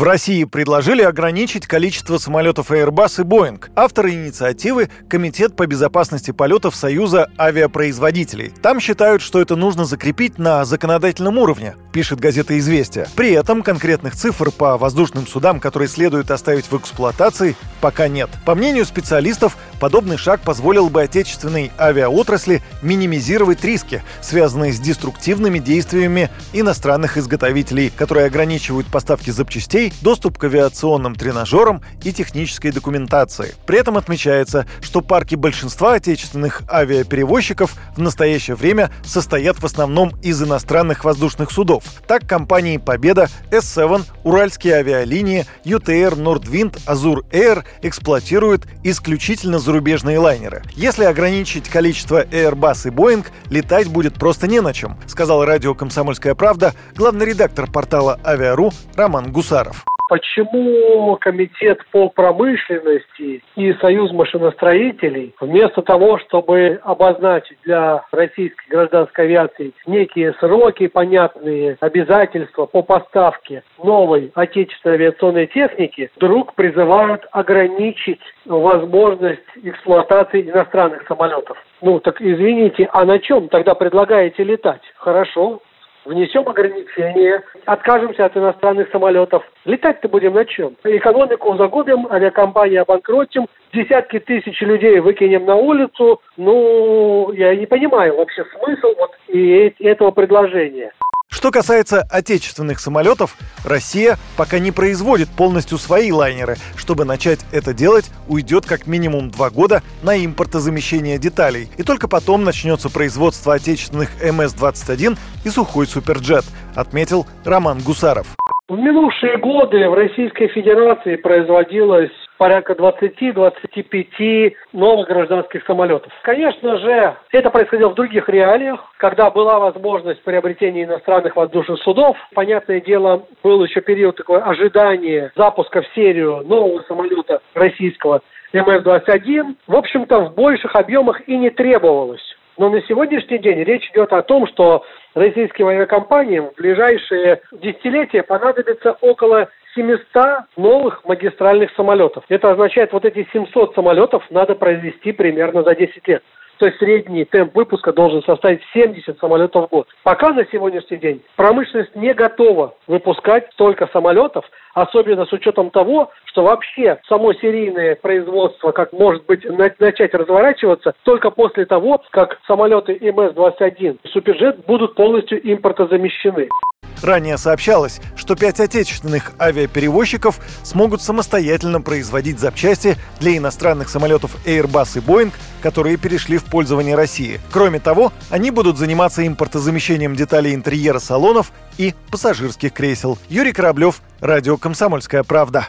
В России предложили ограничить количество самолетов Airbus и Boeing. Авторы инициативы – Комитет по безопасности полетов Союза авиапроизводителей. Там считают, что это нужно закрепить на законодательном уровне, пишет газета «Известия». При этом конкретных цифр по воздушным судам, которые следует оставить в эксплуатации, пока нет. По мнению специалистов, подобный шаг позволил бы отечественной авиаотрасли минимизировать риски, связанные с деструктивными действиями иностранных изготовителей, которые ограничивают поставки запчастей детей доступ к авиационным тренажерам и технической документации. При этом отмечается, что парки большинства отечественных авиаперевозчиков в настоящее время состоят в основном из иностранных воздушных судов. Так компании «Победа», S7, Уральские авиалинии, UTR, Nordwind, Azur Air эксплуатируют исключительно зарубежные лайнеры. Если ограничить количество Airbus и Boeing, летать будет просто не на чем, сказал радио «Комсомольская правда» главный редактор портала «Авиару» Роман Гусаров почему Комитет по промышленности и Союз машиностроителей вместо того, чтобы обозначить для российской гражданской авиации некие сроки, понятные обязательства по поставке новой отечественной авиационной техники, вдруг призывают ограничить возможность эксплуатации иностранных самолетов. Ну, так извините, а на чем тогда предлагаете летать? Хорошо, внесем ограничения, откажемся от иностранных самолетов. Летать-то будем на чем? Экономику загубим, авиакомпании обанкротим, десятки тысяч людей выкинем на улицу. Ну, я не понимаю вообще смысл вот и этого предложения. Что касается отечественных самолетов, Россия пока не производит полностью свои лайнеры. Чтобы начать это делать, уйдет как минимум два года на импортозамещение деталей. И только потом начнется производство отечественных МС-21 и сухой суперджет, отметил Роман Гусаров. В минувшие годы в Российской Федерации производилось порядка 20-25 новых гражданских самолетов. Конечно же, это происходило в других реалиях, когда была возможность приобретения иностранных воздушных судов. Понятное дело, был еще период такой ожидания запуска в серию нового самолета российского МФ-21. В общем-то, в больших объемах и не требовалось. Но на сегодняшний день речь идет о том, что российским авиакомпаниям в ближайшие десятилетия понадобится около 700 новых магистральных самолетов. Это означает, вот эти 700 самолетов надо произвести примерно за 10 лет. То есть средний темп выпуска должен составить 70 самолетов в год. Пока на сегодняшний день промышленность не готова выпускать столько самолетов, особенно с учетом того, что вообще само серийное производство, как может быть, начать разворачиваться только после того, как самолеты МС-21 Суперджет будут полностью импортозамещены. Ранее сообщалось, что пять отечественных авиаперевозчиков смогут самостоятельно производить запчасти для иностранных самолетов Airbus и Boeing, которые перешли в пользование России. Кроме того, они будут заниматься импортозамещением деталей интерьера салонов и пассажирских кресел. Юрий Кораблев, Радио «Комсомольская правда».